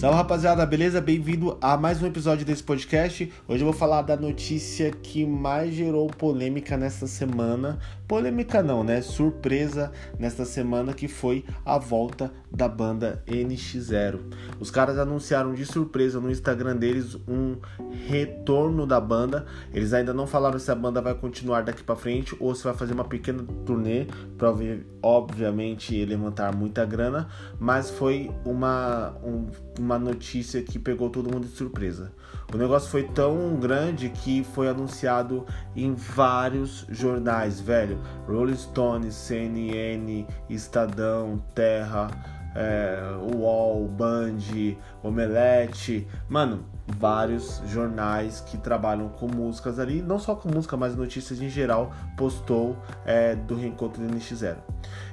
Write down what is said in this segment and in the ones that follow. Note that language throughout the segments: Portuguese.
Salve rapaziada, beleza? Bem-vindo a mais um episódio desse podcast. Hoje eu vou falar da notícia que mais gerou polêmica nesta semana. Polêmica não, né? Surpresa nesta semana que foi a volta da banda NX0. Os caras anunciaram de surpresa no Instagram deles um retorno da banda. Eles ainda não falaram se a banda vai continuar daqui para frente ou se vai fazer uma pequena turnê para obviamente levantar muita grana, mas foi uma um, uma notícia que pegou todo mundo de surpresa. O negócio foi tão grande que foi anunciado em vários jornais, velho. Rolling Stone, CNN, Estadão, Terra, é, UOL, Band, Omelete, mano, vários jornais que trabalham com músicas ali, não só com música, mas notícias em geral, postou é, do reencontro do NX0.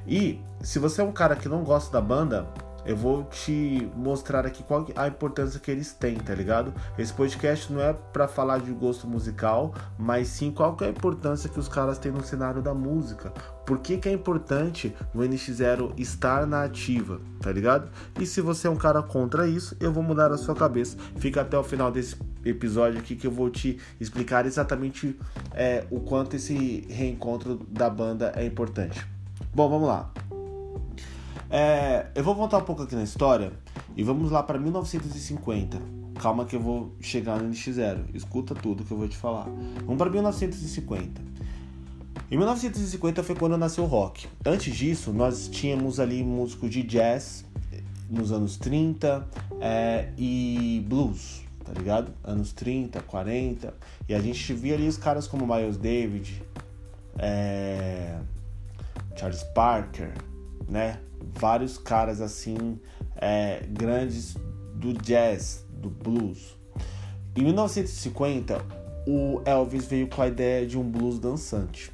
E se você é um cara que não gosta da banda, eu vou te mostrar aqui qual a importância que eles têm, tá ligado? Esse podcast não é para falar de gosto musical, mas sim qual que é a importância que os caras têm no cenário da música. Por que, que é importante o NX0 estar na ativa, tá ligado? E se você é um cara contra isso, eu vou mudar a sua cabeça. Fica até o final desse episódio aqui que eu vou te explicar exatamente é, o quanto esse reencontro da banda é importante. Bom, vamos lá. É, eu vou voltar um pouco aqui na história e vamos lá para 1950. Calma que eu vou chegar no NX0. Escuta tudo que eu vou te falar. Vamos para 1950. Em 1950 foi quando nasceu o rock. Antes disso, nós tínhamos ali músicos de jazz nos anos 30 é, e blues, tá ligado? Anos 30, 40. E a gente via ali os caras como Miles David, é, Charles Parker, né? Vários caras assim é, grandes do jazz, do blues. Em 1950, o Elvis veio com a ideia de um blues dançante.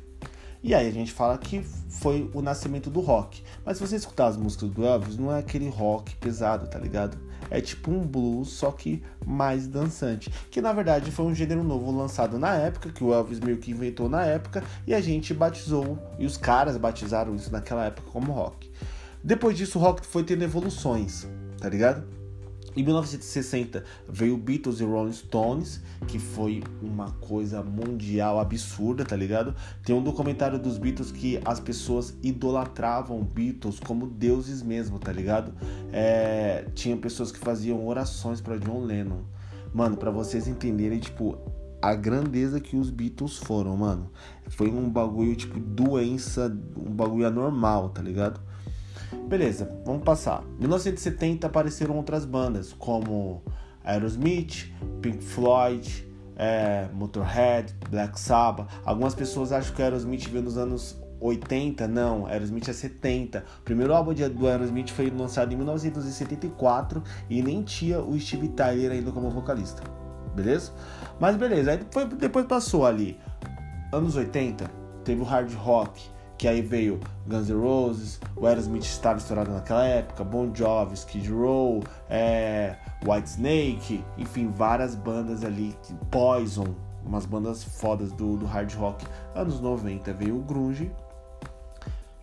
E aí a gente fala que foi o nascimento do rock. Mas se você escutar as músicas do Elvis, não é aquele rock pesado, tá ligado? É tipo um blues, só que mais dançante. Que na verdade foi um gênero novo lançado na época, que o Elvis meio que inventou na época, e a gente batizou, e os caras batizaram isso naquela época como rock. Depois disso, o rock foi tendo evoluções, tá ligado? Em 1960 veio Beatles e Rolling Stones, que foi uma coisa mundial absurda, tá ligado? Tem um documentário dos Beatles que as pessoas idolatravam Beatles como deuses mesmo, tá ligado? É, tinha pessoas que faziam orações para John Lennon. Mano, para vocês entenderem, tipo, a grandeza que os Beatles foram, mano. Foi um bagulho, tipo, doença, um bagulho anormal, tá ligado? Beleza, vamos passar. 1970 apareceram outras bandas como Aerosmith, Pink Floyd, é, Motorhead, Black Sabbath. Algumas pessoas acham que Aerosmith veio nos anos 80, não, Aerosmith é 70. O primeiro álbum do Aerosmith foi lançado em 1974 e nem tinha o Steve Tyler ainda como vocalista. Beleza? Mas beleza, aí depois, depois passou ali. Anos 80, teve o hard rock, que aí veio Guns N' Roses, o Aerosmith estava estourado naquela época, Bon Jovi, Skid Row, é, White Snake, enfim, várias bandas ali, Poison, umas bandas fodas do, do hard rock. Anos 90 veio o grunge,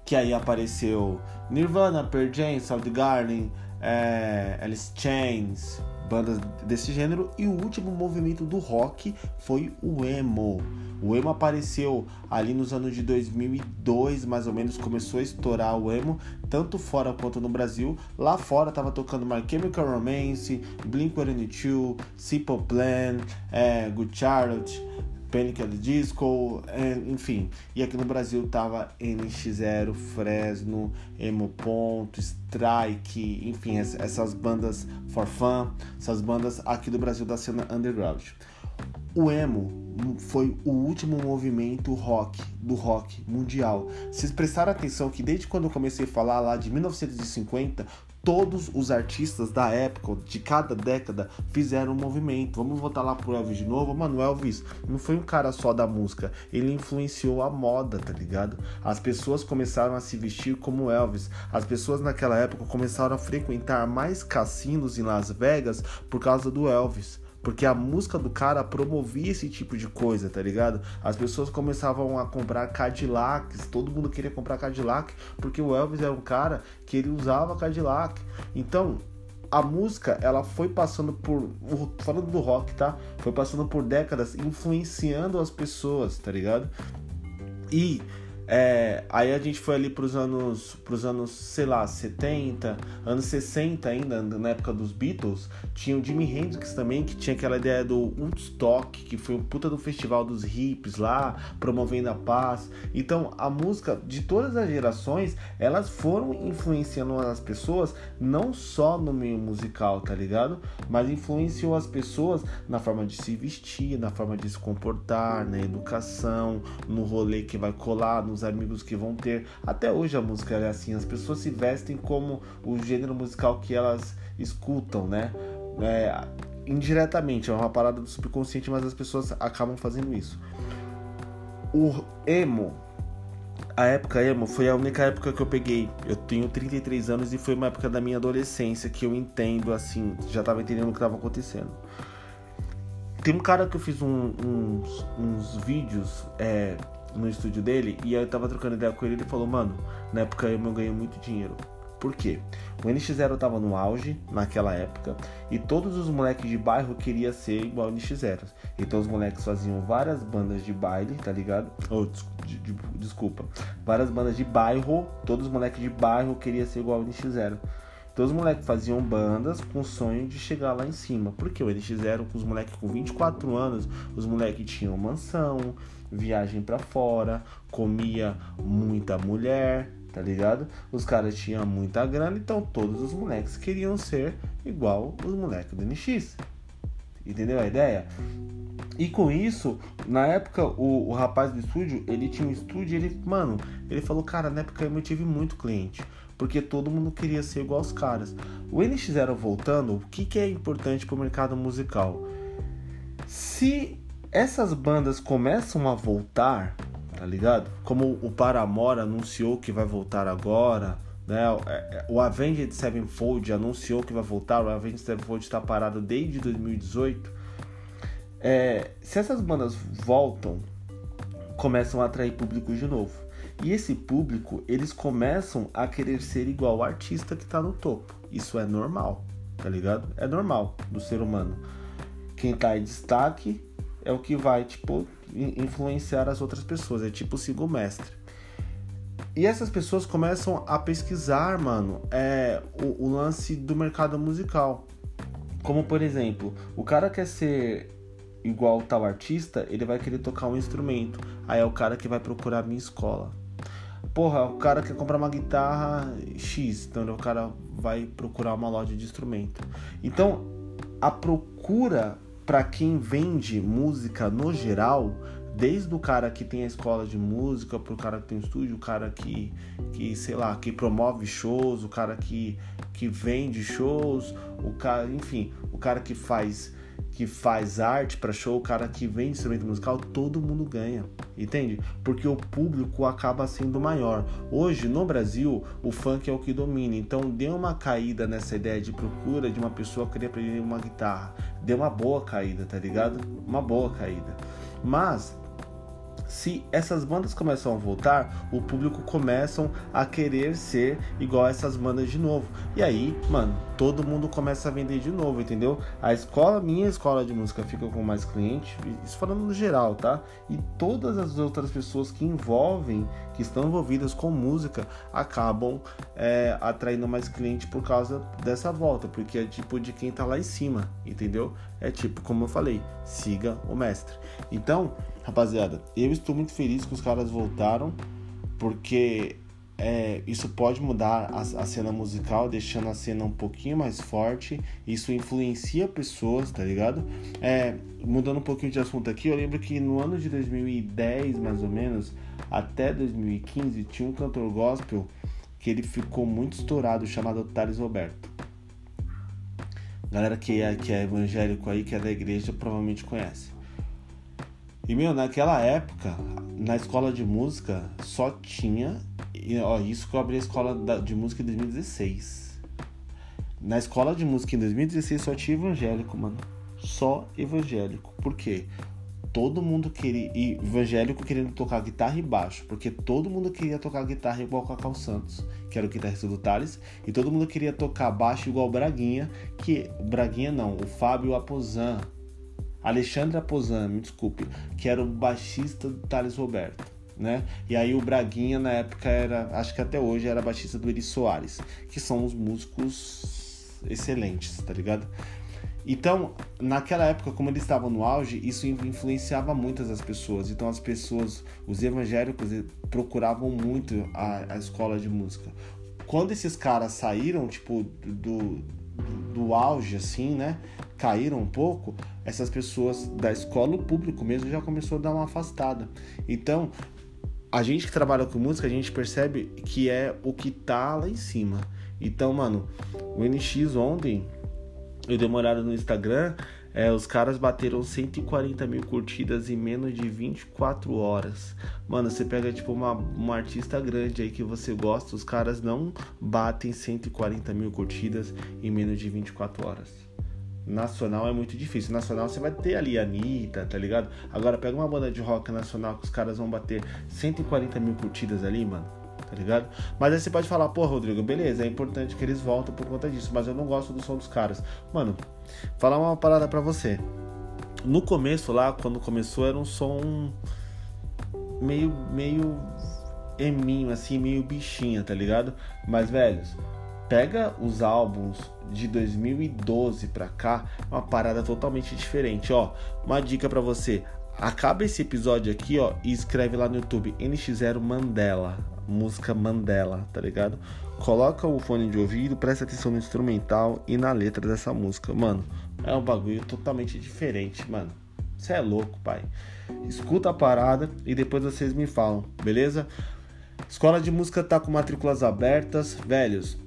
que aí apareceu Nirvana, Pearl Jam, Soundgarden, é, Alice Chains, bandas desse gênero, e o último movimento do rock foi o emo. O emo apareceu ali nos anos de 2002, mais ou menos, começou a estourar o emo, tanto fora quanto no Brasil. Lá fora tava tocando My Chemical Romance, Blink-182, Simple Plan, é, Good Charlotte, Panic! at the Disco, é, enfim. E aqui no Brasil tava NX0, Fresno, Emo Ponto, Strike, enfim, essas bandas for fun, essas bandas aqui do Brasil da cena underground. O emo foi o último movimento rock do rock mundial. Vocês prestaram atenção que desde quando eu comecei a falar lá de 1950, todos os artistas da época, de cada década, fizeram um movimento. Vamos voltar lá pro Elvis de novo. Mano, Elvis não foi um cara só da música, ele influenciou a moda, tá ligado? As pessoas começaram a se vestir como Elvis. As pessoas naquela época começaram a frequentar mais cassinos em Las Vegas por causa do Elvis. Porque a música do cara promovia esse tipo de coisa, tá ligado? As pessoas começavam a comprar Cadillacs, todo mundo queria comprar Cadillac, porque o Elvis era um cara que ele usava Cadillac. Então, a música, ela foi passando por. Falando do rock, tá? Foi passando por décadas influenciando as pessoas, tá ligado? E é, aí a gente foi ali pros anos, pros anos, sei lá, 70, anos 60 ainda, na época dos Beatles, tinha o Jimi Hendrix também, que tinha aquela ideia do Woodstock, que foi um puta do festival dos hippies lá, promovendo a paz. Então, a música de todas as gerações, elas foram influenciando as pessoas, não só no meio musical, tá ligado? Mas influenciou as pessoas na forma de se vestir, na forma de se comportar, na educação, no rolê que vai colar, nos os amigos que vão ter. Até hoje a música é assim, as pessoas se vestem como o gênero musical que elas escutam, né? É, indiretamente, é uma parada do subconsciente, mas as pessoas acabam fazendo isso. O emo, a época emo foi a única época que eu peguei. Eu tenho 33 anos e foi uma época da minha adolescência que eu entendo assim, já tava entendendo o que tava acontecendo. Tem um cara que eu fiz um, uns, uns vídeos é, no estúdio dele e eu tava trocando ideia com ele ele falou, mano, na época eu ganhei muito dinheiro. Por quê? O NX0 tava no auge naquela época e todos os moleques de bairro queriam ser igual ao NX0. Então os moleques faziam várias bandas de baile, tá ligado? Oh, de, de, desculpa. Várias bandas de bairro, todos os moleques de bairro queriam ser igual ao NX0. Então os moleques faziam bandas com o sonho de chegar lá em cima. Porque o NX0 com os moleques com 24 anos, os moleques tinham mansão, viagem para fora, comia muita mulher, tá ligado? Os caras tinham muita grana, então todos os moleques queriam ser igual os moleques do NX. Entendeu a ideia? E com isso, na época, o, o rapaz do estúdio, ele tinha um estúdio ele, mano, ele falou, cara, na época eu tive muito cliente. Porque todo mundo queria ser igual aos caras. O NX0 voltando, o que, que é importante para o mercado musical? Se essas bandas começam a voltar, tá ligado? Como o Paramore anunciou que vai voltar agora, né? O Avenged Sevenfold anunciou que vai voltar, o Avenged Sevenfold está parado desde 2018. É, se essas bandas voltam, começam a atrair público de novo. E esse público, eles começam a querer ser igual ao artista que está no topo. Isso é normal, tá ligado? É normal do ser humano. Quem tá em destaque é o que vai, tipo, influenciar as outras pessoas. É tipo siga o mestre. E essas pessoas começam a pesquisar, mano, é, o, o lance do mercado musical. Como, por exemplo, o cara quer ser igual tal artista, ele vai querer tocar um instrumento. Aí é o cara que vai procurar a minha escola. Porra, o cara quer comprar uma guitarra X, então o cara vai procurar uma loja de instrumento. Então, a procura para quem vende música no geral, desde o cara que tem a escola de música, pro cara que tem o estúdio, o cara que, que sei lá, que promove shows, o cara que, que vende shows, o cara, enfim, o cara que faz que faz arte para show, o cara que vende instrumento musical, todo mundo ganha, entende? Porque o público acaba sendo maior. Hoje no Brasil, o funk é o que domina, então deu uma caída nessa ideia de procura de uma pessoa querer aprender uma guitarra. Deu uma boa caída, tá ligado? Uma boa caída. Mas se essas bandas começam a voltar, o público começam a querer ser igual a essas bandas de novo. E aí, mano, todo mundo começa a vender de novo, entendeu? A escola, minha escola de música fica com mais clientes, isso falando no geral, tá? E todas as outras pessoas que envolvem, que estão envolvidas com música, acabam é, atraindo mais cliente por causa dessa volta, porque é tipo de quem tá lá em cima, entendeu? É tipo, como eu falei, siga o mestre. Então, Rapaziada, eu estou muito feliz que os caras voltaram, porque é, isso pode mudar a, a, cena musical, deixando a cena um pouquinho mais forte. Isso influencia pessoas, tá ligado? É, mudando um pouquinho de assunto aqui, eu lembro que no ano de 2010, mais ou menos, até 2015, tinha um cantor gospel que ele ficou muito estourado, chamado Thales Roberto. Galera que é, que é evangélico aí, que é da igreja, provavelmente conhece. E, meu, naquela época, na escola de música, só tinha. Ó, isso que eu abri a escola de música em 2016. Na escola de música em 2016 só tinha evangélico, mano. Só evangélico. Por quê? todo mundo queria. E evangélico querendo tocar guitarra e baixo, porque todo mundo queria tocar guitarra igual o Cacau Santos, que era o guitarrista do Thales, e todo mundo queria tocar baixo igual o Braguinha, que. Braguinha não, o Fábio Aposan. Alexandre Aposan, me desculpe, que era o baixista do Thales Roberto. Né? E aí o Braguinha na época era, acho que até hoje era baixista do Eri Soares, que são os músicos excelentes, tá ligado? Então, naquela época, como eles estavam no auge, isso influenciava muitas as pessoas. Então, as pessoas, os evangélicos, eh, procuravam muito a, a escola de música. Quando esses caras saíram, tipo, do, do auge, assim, né? Caíram um pouco, essas pessoas da escola, o público mesmo, já começou a dar uma afastada. Então, a gente que trabalha com música, a gente percebe que é o que tá lá em cima. Então, mano, o NX ontem eu dei uma olhada no Instagram, é, os caras bateram 140 mil curtidas em menos de 24 horas. Mano, você pega tipo uma, uma artista grande aí que você gosta, os caras não batem 140 mil curtidas em menos de 24 horas. Nacional é muito difícil. Nacional você vai ter ali a Anitta, tá ligado? Agora pega uma banda de rock nacional que os caras vão bater 140 mil curtidas ali, mano tá ligado? Mas aí você pode falar, pô, Rodrigo, beleza, é importante que eles voltem por conta disso, mas eu não gosto do som dos caras. Mano, falar uma parada pra você. No começo lá, quando começou, era um som meio, meio eminho, assim, meio bichinha, tá ligado? Mas, velhos, pega os álbuns de 2012 pra cá, uma parada totalmente diferente, ó. Uma dica para você, acaba esse episódio aqui, ó, e escreve lá no YouTube NX0 Mandela música Mandela, tá ligado? Coloca o fone de ouvido, presta atenção no instrumental e na letra dessa música. Mano, é um bagulho totalmente diferente, mano. Você é louco, pai. Escuta a parada e depois vocês me falam, beleza? Escola de música tá com matrículas abertas, velhos.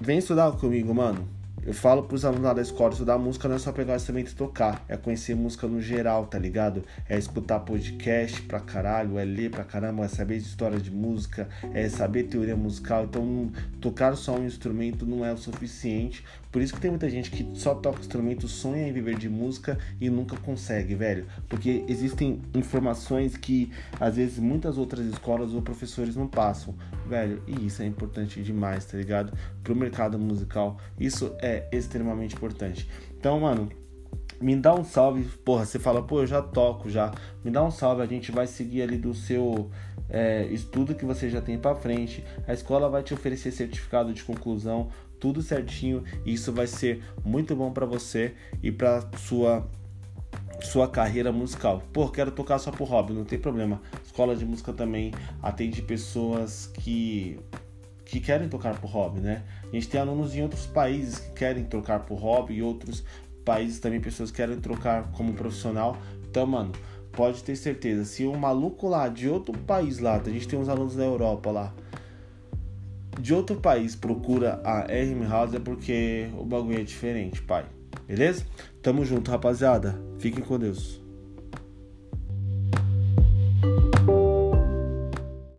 Vem estudar comigo, mano. Eu falo pros alunos lá da escola, estudar música não é só pegar o instrumento e tocar, é conhecer música no geral, tá ligado? É escutar podcast pra caralho, é ler pra caramba, é saber história de música, é saber teoria musical. Então, tocar só um instrumento não é o suficiente. Por isso que tem muita gente que só toca instrumento, sonha em viver de música e nunca consegue, velho. Porque existem informações que às vezes muitas outras escolas ou professores não passam, velho. E isso é importante demais, tá ligado? Pro mercado musical, isso é é extremamente importante. Então, mano, me dá um salve. Porra, você fala, pô, eu já toco já. Me dá um salve, a gente vai seguir ali do seu é, estudo que você já tem para frente. A escola vai te oferecer certificado de conclusão, tudo certinho. E isso vai ser muito bom para você e para sua sua carreira musical. Pô, quero tocar só por hobby, não tem problema. Escola de música também atende pessoas que que querem tocar por hobby, né? A gente tem alunos em outros países que querem trocar por hobby e outros países também pessoas que querem trocar como profissional. Então, mano, pode ter certeza, se um maluco lá de outro país lá, a gente tem uns alunos da Europa lá, de outro país procura a RM House é porque o bagulho é diferente, pai. Beleza? Tamo junto, rapaziada. Fiquem com Deus.